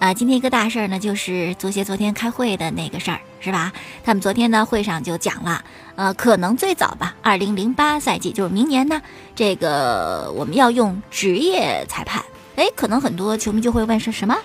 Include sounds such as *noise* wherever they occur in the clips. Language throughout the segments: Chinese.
啊，今天一个大事儿呢，就是足协昨天开会的那个事儿，是吧？他们昨天呢会上就讲了，呃，可能最早吧，二零零八赛季就是明年呢，这个我们要用职业裁判。哎，可能很多球迷就会问是什么？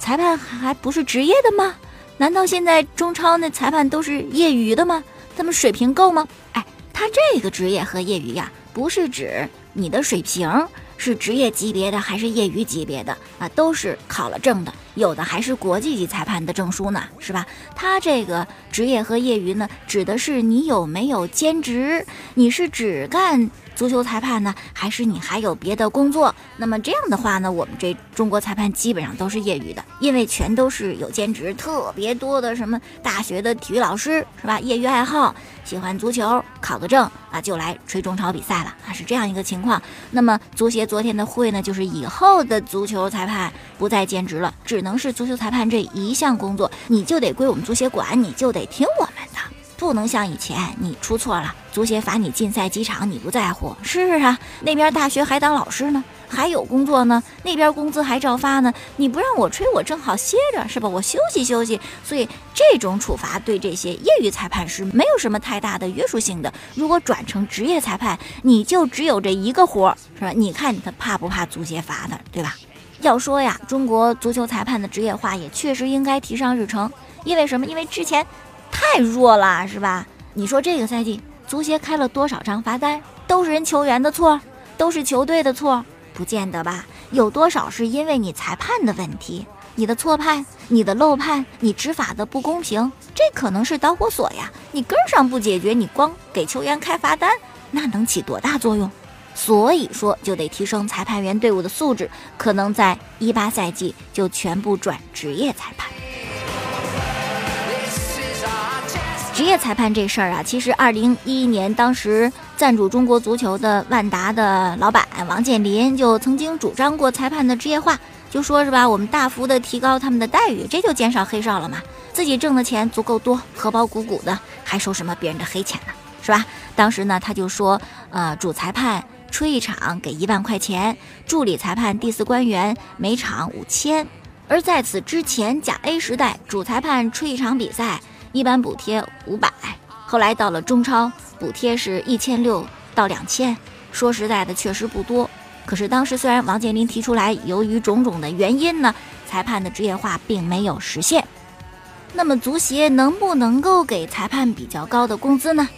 裁判还不是职业的吗？难道现在中超那裁判都是业余的吗？他们水平够吗？哎，他这个职业和业余呀，不是指你的水平。是职业级别的还是业余级别的啊？都是考了证的，有的还是国际级裁判的证书呢，是吧？他这个职业和业余呢，指的是你有没有兼职，你是只干。足球裁判呢，还是你还有别的工作？那么这样的话呢，我们这中国裁判基本上都是业余的，因为全都是有兼职，特别多的什么大学的体育老师是吧？业余爱好喜欢足球，考个证啊就来吹中超比赛了啊，是这样一个情况。那么足协昨天的会呢，就是以后的足球裁判不再兼职了，只能是足球裁判这一项工作，你就得归我们足协管，你就得听我。不能像以前，你出错了，足协罚你禁赛几场，你不在乎。是啊，那边大学还当老师呢，还有工作呢，那边工资还照发呢。你不让我吹，我正好歇着，是吧？我休息休息。所以这种处罚对这些业余裁判是没有什么太大的约束性的。如果转成职业裁判，你就只有这一个活儿，是吧？你看他怕不怕足协罚他，对吧？要说呀，中国足球裁判的职业化也确实应该提上日程。因为什么？因为之前。太弱了，是吧？你说这个赛季足协开了多少张罚单，都是人球员的错，都是球队的错，不见得吧？有多少是因为你裁判的问题，你的错判，你的漏判，你执法的不公平，这可能是导火索呀。你根上不解决，你光给球员开罚单，那能起多大作用？所以说，就得提升裁判员队伍的素质，可能在一八赛季就全部转职业裁判。职业裁判这事儿啊，其实二零一一年当时赞助中国足球的万达的老板王健林就曾经主张过裁判的职业化，就说是吧，我们大幅的提高他们的待遇，这就减少黑哨了嘛。自己挣的钱足够多，荷包鼓鼓的，还收什么别人的黑钱呢？是吧？当时呢，他就说，呃，主裁判吹一场给一万块钱，助理裁判、第四官员每场五千。而在此之前，甲 A 时代，主裁判吹一场比赛。一般补贴五百，后来到了中超，补贴是一千六到两千。说实在的，确实不多。可是当时虽然王健林提出来，由于种种的原因呢，裁判的职业化并没有实现。那么足协能不能够给裁判比较高的工资呢？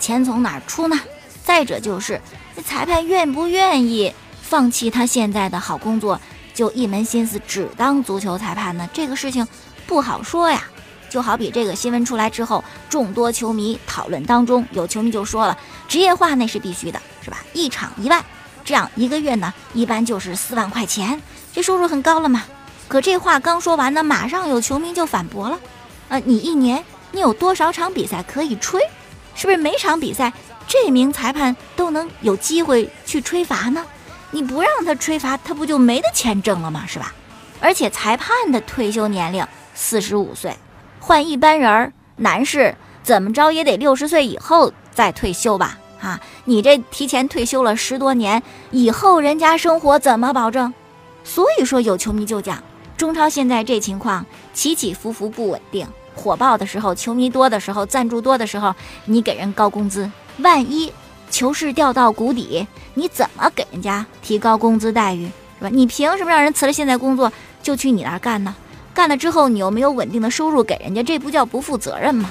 钱从哪儿出呢？再者就是，那裁判愿不愿意放弃他现在的好工作，就一门心思只当足球裁判呢？这个事情不好说呀。就好比这个新闻出来之后，众多球迷讨论当中，有球迷就说了，职业化那是必须的，是吧？一场一万，这样一个月呢，一般就是四万块钱，这收入很高了嘛。可这话刚说完呢，马上有球迷就反驳了，呃，你一年你有多少场比赛可以吹？是不是每场比赛这名裁判都能有机会去吹罚呢？你不让他吹罚，他不就没得钱挣了吗？是吧？而且裁判的退休年龄四十五岁。换一般人儿，男士怎么着也得六十岁以后再退休吧？啊，你这提前退休了十多年，以后人家生活怎么保证？所以说，有球迷就讲，中超现在这情况起起伏伏不稳定，火爆的时候，球迷多的时候，赞助多的时候，你给人高工资，万一球市掉到谷底，你怎么给人家提高工资待遇？是吧？你凭什么让人辞了现在工作就去你那儿干呢？干了之后，你又没有稳定的收入给人家，这不叫不负责任吗？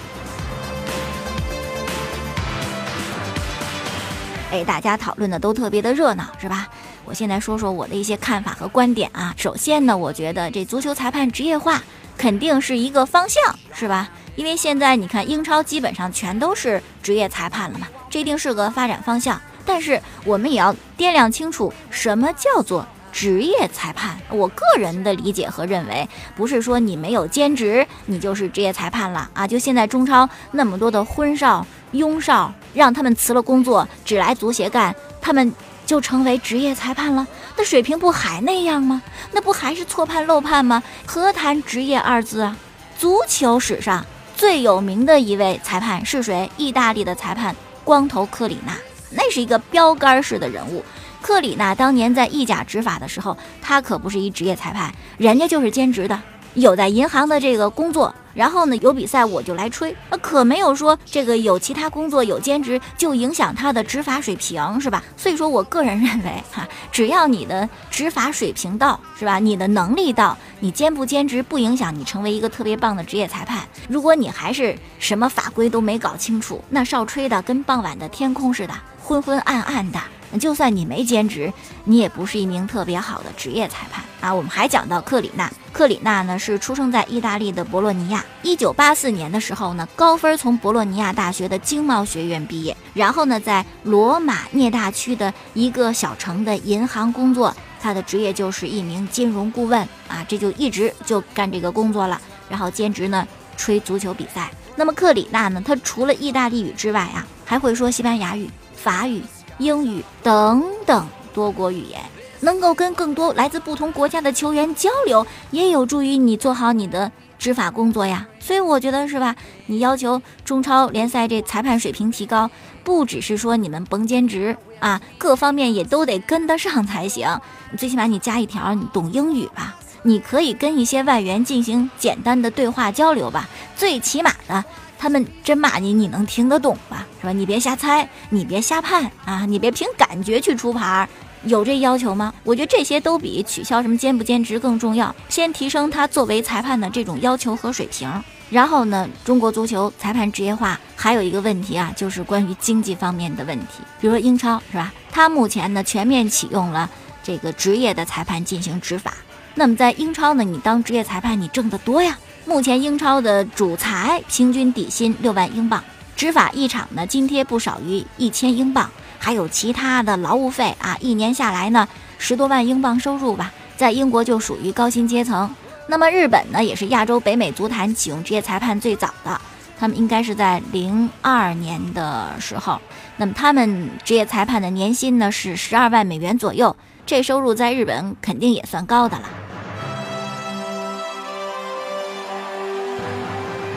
哎，大家讨论的都特别的热闹，是吧？我现在说说我的一些看法和观点啊。首先呢，我觉得这足球裁判职业化肯定是一个方向，是吧？因为现在你看英超基本上全都是职业裁判了嘛，这一定是个发展方向。但是我们也要掂量清楚，什么叫做。职业裁判，我个人的理解和认为，不是说你没有兼职，你就是职业裁判了啊！就现在中超那么多的婚少、庸少，让他们辞了工作，只来足协干，他们就成为职业裁判了？那水平不还那样吗？那不还是错判漏判吗？何谈职业二字啊？足球史上最有名的一位裁判是谁？意大利的裁判光头克里纳，那是一个标杆式的人物。克里纳当年在意甲执法的时候，他可不是一职业裁判，人家就是兼职的，有在银行的这个工作。然后呢，有比赛我就来吹，那可没有说这个有其他工作有兼职就影响他的执法水平，是吧？所以说我个人 *laughs* 认为，哈，只要你的执法水平到，是吧？你的能力到，你兼不兼职不影响你成为一个特别棒的职业裁判。如果你还是什么法规都没搞清楚，那哨吹的跟傍晚的天空似的，昏昏暗暗的。就算你没兼职，你也不是一名特别好的职业裁判啊。我们还讲到克里纳，克里纳呢是出生在意大利的博洛尼亚。一九八四年的时候呢，高分从博洛尼亚大学的经贸学院毕业，然后呢在罗马涅大区的一个小城的银行工作，他的职业就是一名金融顾问啊，这就一直就干这个工作了。然后兼职呢吹足球比赛。那么克里纳呢，他除了意大利语之外啊，还会说西班牙语、法语。英语等等多国语言，能够跟更多来自不同国家的球员交流，也有助于你做好你的执法工作呀。所以我觉得是吧？你要求中超联赛这裁判水平提高，不只是说你们甭兼职啊，各方面也都得跟得上才行。你最起码你加一条，你懂英语吧？你可以跟一些外援进行简单的对话交流吧？最起码的。他们真骂你，你能听得懂吧？是吧？你别瞎猜，你别瞎判啊！你别凭感觉去出牌，有这要求吗？我觉得这些都比取消什么兼不兼职更重要。先提升他作为裁判的这种要求和水平。然后呢，中国足球裁判职业化还有一个问题啊，就是关于经济方面的问题。比如说英超是吧？他目前呢全面启用了这个职业的裁判进行执法。那么在英超呢，你当职业裁判，你挣得多呀。目前英超的主裁平均底薪六万英镑，执法一场呢津贴不少于一千英镑，还有其他的劳务费啊，一年下来呢十多万英镑收入吧，在英国就属于高薪阶层。那么日本呢也是亚洲北美足坛启用职业裁判最早的，他们应该是在零二年的时候，那么他们职业裁判的年薪呢是十二万美元左右，这收入在日本肯定也算高的了。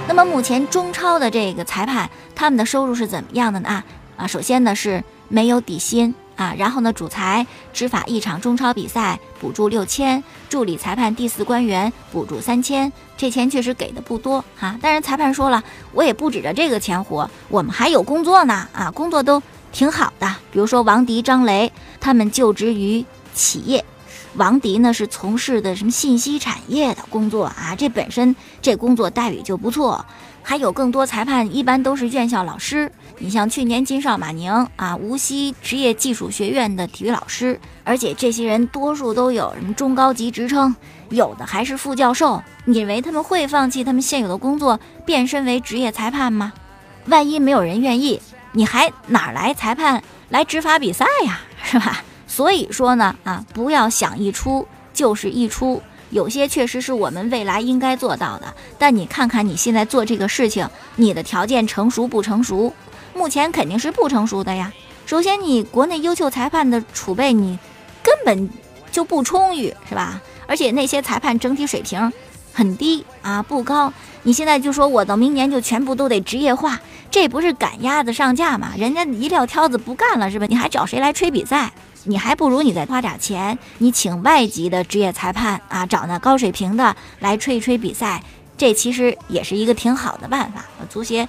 那么目前中超的这个裁判，他们的收入是怎么样的呢？啊啊，首先呢是没有底薪啊，然后呢主裁执法一场中超比赛补助六千，助理裁判第四官员补助三千，这钱确实给的不多哈。但是裁判说了，我也不指着这个钱活，我们还有工作呢啊，工作都挺好的。比如说王迪、张雷，他们就职于企业。王迪呢是从事的什么信息产业的工作啊？这本身这工作待遇就不错。还有更多裁判一般都是院校老师，你像去年金少马宁啊，无锡职业技术学院的体育老师，而且这些人多数都有什么中高级职称，有的还是副教授。你以为他们会放弃他们现有的工作，变身为职业裁判吗？万一没有人愿意，你还哪来裁判来执法比赛呀？是吧？所以说呢，啊，不要想一出就是一出，有些确实是我们未来应该做到的。但你看看你现在做这个事情，你的条件成熟不成熟？目前肯定是不成熟的呀。首先，你国内优秀裁判的储备你根本就不充裕，是吧？而且那些裁判整体水平很低啊，不高。你现在就说我到明年就全部都得职业化，这不是赶鸭子上架吗？人家一撂挑子不干了是吧？你还找谁来吹比赛？你还不如你再花点钱，你请外籍的职业裁判啊，找那高水平的来吹一吹比赛，这其实也是一个挺好的办法。足协，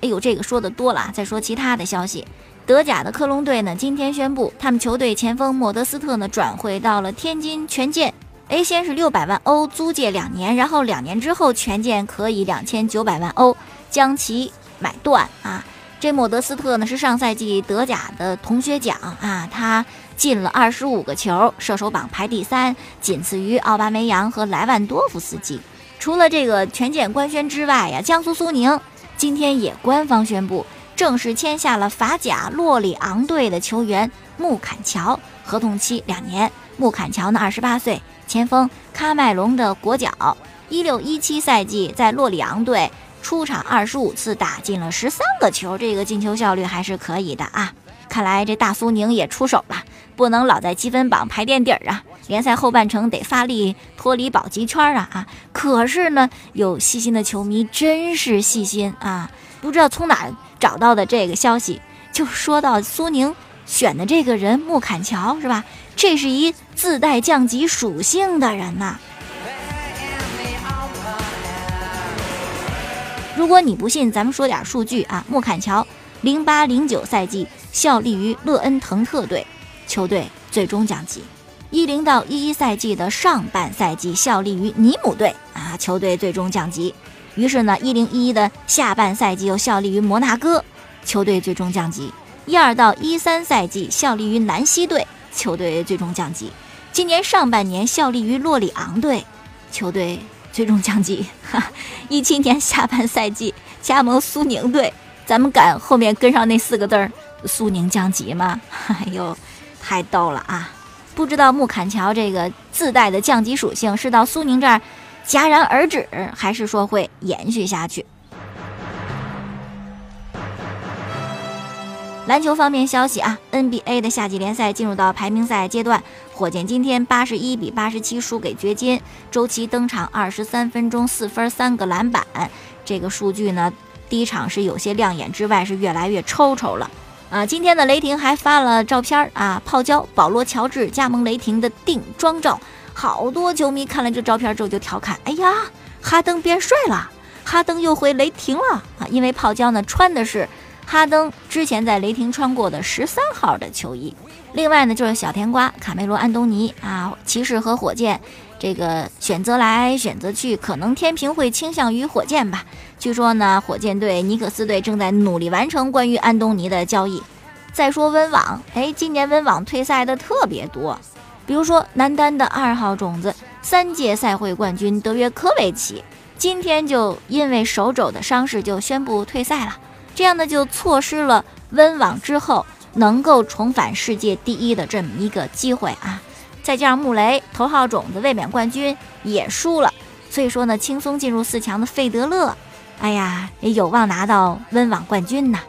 哎呦，这个说的多了，再说其他的消息。德甲的科隆队呢，今天宣布他们球队前锋莫德斯特呢转会到了天津权健。哎，先是六百万欧租借两年，然后两年之后权健可以两千九百万欧将其买断啊。这莫德斯特呢是上赛季德甲的同学奖啊，他进了二十五个球，射手榜排第三，仅次于奥巴梅扬和莱万多夫斯基。除了这个全检官宣之外呀，江苏苏宁今天也官方宣布正式签下了法甲洛里昂队的球员穆坎乔，合同期两年。穆坎乔呢二十八岁，前锋喀麦隆的国脚，一六一七赛季在洛里昂队。出场二十五次，打进了十三个球，这个进球效率还是可以的啊！看来这大苏宁也出手了，不能老在积分榜排垫底儿啊。联赛后半程得发力脱离保级圈啊啊！可是呢，有细心的球迷真是细心啊，不知道从哪找到的这个消息，就说到苏宁选的这个人穆坎乔是吧？这是一自带降级属性的人呐。如果你不信，咱们说点数据啊。穆坎乔零八零九赛季效力于勒恩滕特队，球队最终降级。一零到一一赛季的上半赛季效力于尼姆队啊，球队最终降级。于是呢，一零一一的下半赛季又效力于摩纳哥，球队最终降级。一二到一三赛季效力于南希队，球队最终降级。今年上半年效力于洛里昂队，球队最终降级。哈，一七年下半赛季加盟苏宁队，咱们敢后面跟上那四个字儿“苏宁降级”吗？*laughs* 哎呦，太逗了啊！不知道穆坎乔这个自带的降级属性是到苏宁这儿戛然而止，还是说会延续下去？篮球方面消息啊，NBA 的夏季联赛进入到排名赛阶段，火箭今天八十一比八十七输给掘金，周琦登场二十三分钟四分三个篮板，这个数据呢，第一场是有些亮眼之外，是越来越抽抽了。啊，今天的雷霆还发了照片啊，泡椒保罗乔治加盟雷霆的定妆照，好多球迷看了这照片之后就调侃：“哎呀，哈登变帅了，哈登又回雷霆了啊！”因为泡椒呢穿的是哈登之前在雷霆穿过的十三号的球衣。另外呢，就是小甜瓜卡梅罗安东尼啊，骑士和火箭。这个选择来选择去，可能天平会倾向于火箭吧。据说呢，火箭队、尼克斯队正在努力完成关于安东尼的交易。再说温网，哎，今年温网退赛的特别多，比如说男单的二号种子、三届赛会冠军德约科维奇，今天就因为手肘的伤势就宣布退赛了。这样呢，就错失了温网之后能够重返世界第一的这么一个机会啊。再加上穆雷头号种子卫冕冠军也输了，所以说呢，轻松进入四强的费德勒，哎呀，也有望拿到温网冠军呐。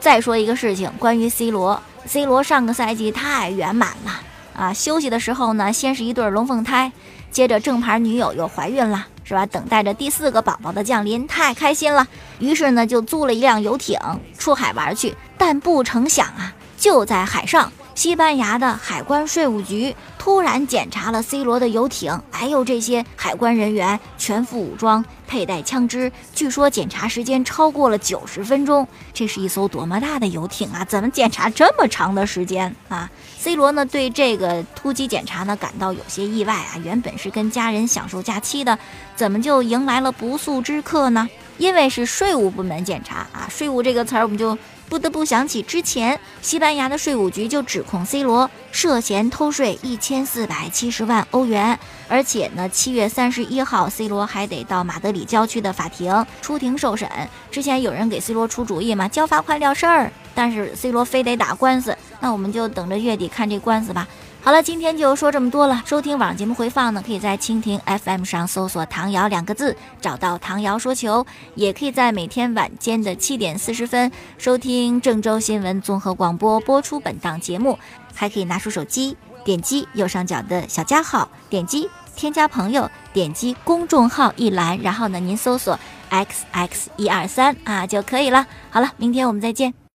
再说一个事情，关于 C 罗，C 罗上个赛季太圆满了啊！休息的时候呢，先是一对龙凤胎，接着正牌女友又怀孕了，是吧？等待着第四个宝宝的降临，太开心了。于是呢，就租了一辆游艇出海玩去，但不成想啊，就在海上。西班牙的海关税务局突然检查了 C 罗的游艇，还有这些海关人员全副武装，佩戴枪支。据说检查时间超过了九十分钟。这是一艘多么大的游艇啊！怎么检查这么长的时间啊？C 罗呢，对这个突击检查呢感到有些意外啊。原本是跟家人享受假期的，怎么就迎来了不速之客呢？因为是税务部门检查啊。税务这个词儿，我们就。不得不想起之前，西班牙的税务局就指控 C 罗涉嫌偷税一千四百七十万欧元，而且呢，七月三十一号，C 罗还得到马德里郊区的法庭出庭受审。之前有人给 C 罗出主意嘛，交罚款了事儿，但是 C 罗非得打官司，那我们就等着月底看这官司吧。好了，今天就说这么多了。收听网上节目回放呢，可以在蜻蜓 FM 上搜索“唐瑶”两个字，找到“唐瑶说球”。也可以在每天晚间的七点四十分收听郑州新闻综合广播播出本档节目。还可以拿出手机，点击右上角的小加号，点击添加朋友，点击公众号一栏，然后呢，您搜索 “xx 一二三”啊就可以了。好了，明天我们再见。